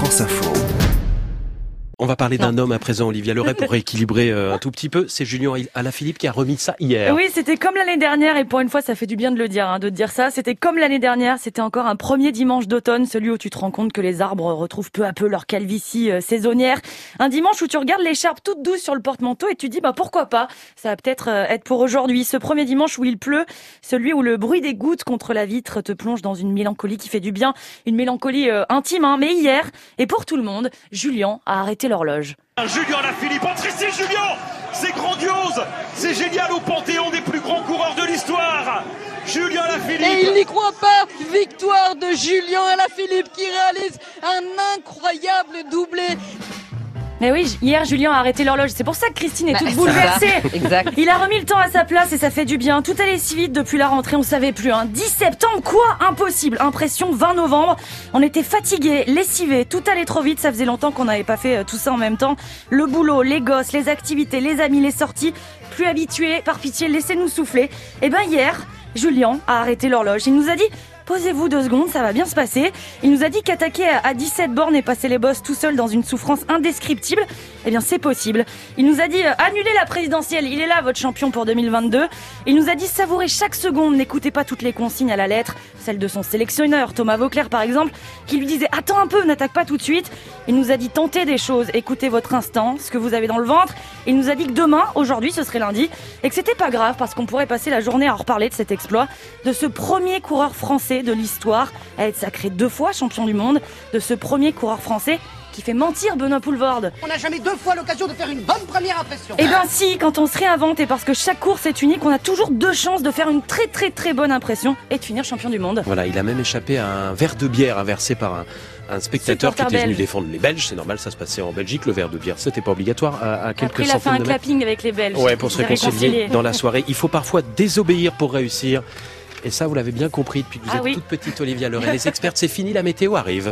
France Info. On va parler d'un homme à présent, Olivia Leray, pour rééquilibrer euh, un tout petit peu. C'est Julien Alaphilippe qui a remis ça hier. Oui, c'était comme l'année dernière, et pour une fois, ça fait du bien de le dire, hein, de dire ça. C'était comme l'année dernière, c'était encore un premier dimanche d'automne, celui où tu te rends compte que les arbres retrouvent peu à peu leur calvitie euh, saisonnière. Un dimanche où tu regardes l'écharpe toute douce sur le porte-manteau et tu dis, bah pourquoi pas? Ça va peut-être euh, être pour aujourd'hui. Ce premier dimanche où il pleut, celui où le bruit des gouttes contre la vitre te plonge dans une mélancolie qui fait du bien, une mélancolie intime, hein. mais hier, et pour tout le monde, Julien a arrêté l'horloge. Julien Lafilippe, entre ici Julien. C'est grandiose. C'est génial au panthéon des plus grands coureurs de l'histoire. Julien Lafilippe. Et il n'y croit pas. Victoire de Julien Alaphilippe qui réalise un incroyable doublé mais oui, hier Julien a arrêté l'horloge. C'est pour ça que Christine est bah, toute bouleversée. Exact. Il a remis le temps à sa place et ça fait du bien. Tout allait si vite depuis la rentrée, on savait plus. Hein. 10 septembre, quoi? Impossible. Impression 20 novembre. On était fatigués, lessivés. Tout allait trop vite. Ça faisait longtemps qu'on n'avait pas fait euh, tout ça en même temps. Le boulot, les gosses, les activités, les amis, les sorties. Plus habitués. Par pitié, laissez-nous souffler. Et eh ben hier, Julien a arrêté l'horloge. Il nous a dit Posez-vous deux secondes, ça va bien se passer. Il nous a dit qu'attaquer à 17 bornes et passer les bosses tout seul dans une souffrance indescriptible, eh bien c'est possible. Il nous a dit euh, annulez la présidentielle, il est là votre champion pour 2022. Il nous a dit savourer chaque seconde, n'écoutez pas toutes les consignes à la lettre, celle de son sélectionneur, Thomas Vauclair par exemple, qui lui disait attends un peu, n'attaque pas tout de suite. Il nous a dit tentez des choses, écoutez votre instant, ce que vous avez dans le ventre. Il nous a dit que demain, aujourd'hui, ce serait lundi, et que c'était pas grave parce qu'on pourrait passer la journée à en reparler de cet exploit, de ce premier coureur français de l'histoire à être sacré deux fois champion du monde, de ce premier coureur français qui fait mentir Benoît Poulvorde. On n'a jamais deux fois l'occasion de faire une bonne première impression. Eh ben si, quand on se réinvente et parce que chaque course est unique, on a toujours deux chances de faire une très très très bonne impression et de finir champion du monde. Voilà, il a même échappé à un verre de bière inversé par un, spectateur qui était venu défendre les Belges. C'est normal, ça se passait en Belgique. Le verre de bière, c'était pas obligatoire à, quelques Après, il a fait un clapping avec les Belges. Ouais, pour se réconcilier dans la soirée. Il faut parfois désobéir pour réussir. Et ça, vous l'avez bien compris depuis que vous ah êtes toute petite, Olivia Leray. Les experts, c'est fini, la météo arrive.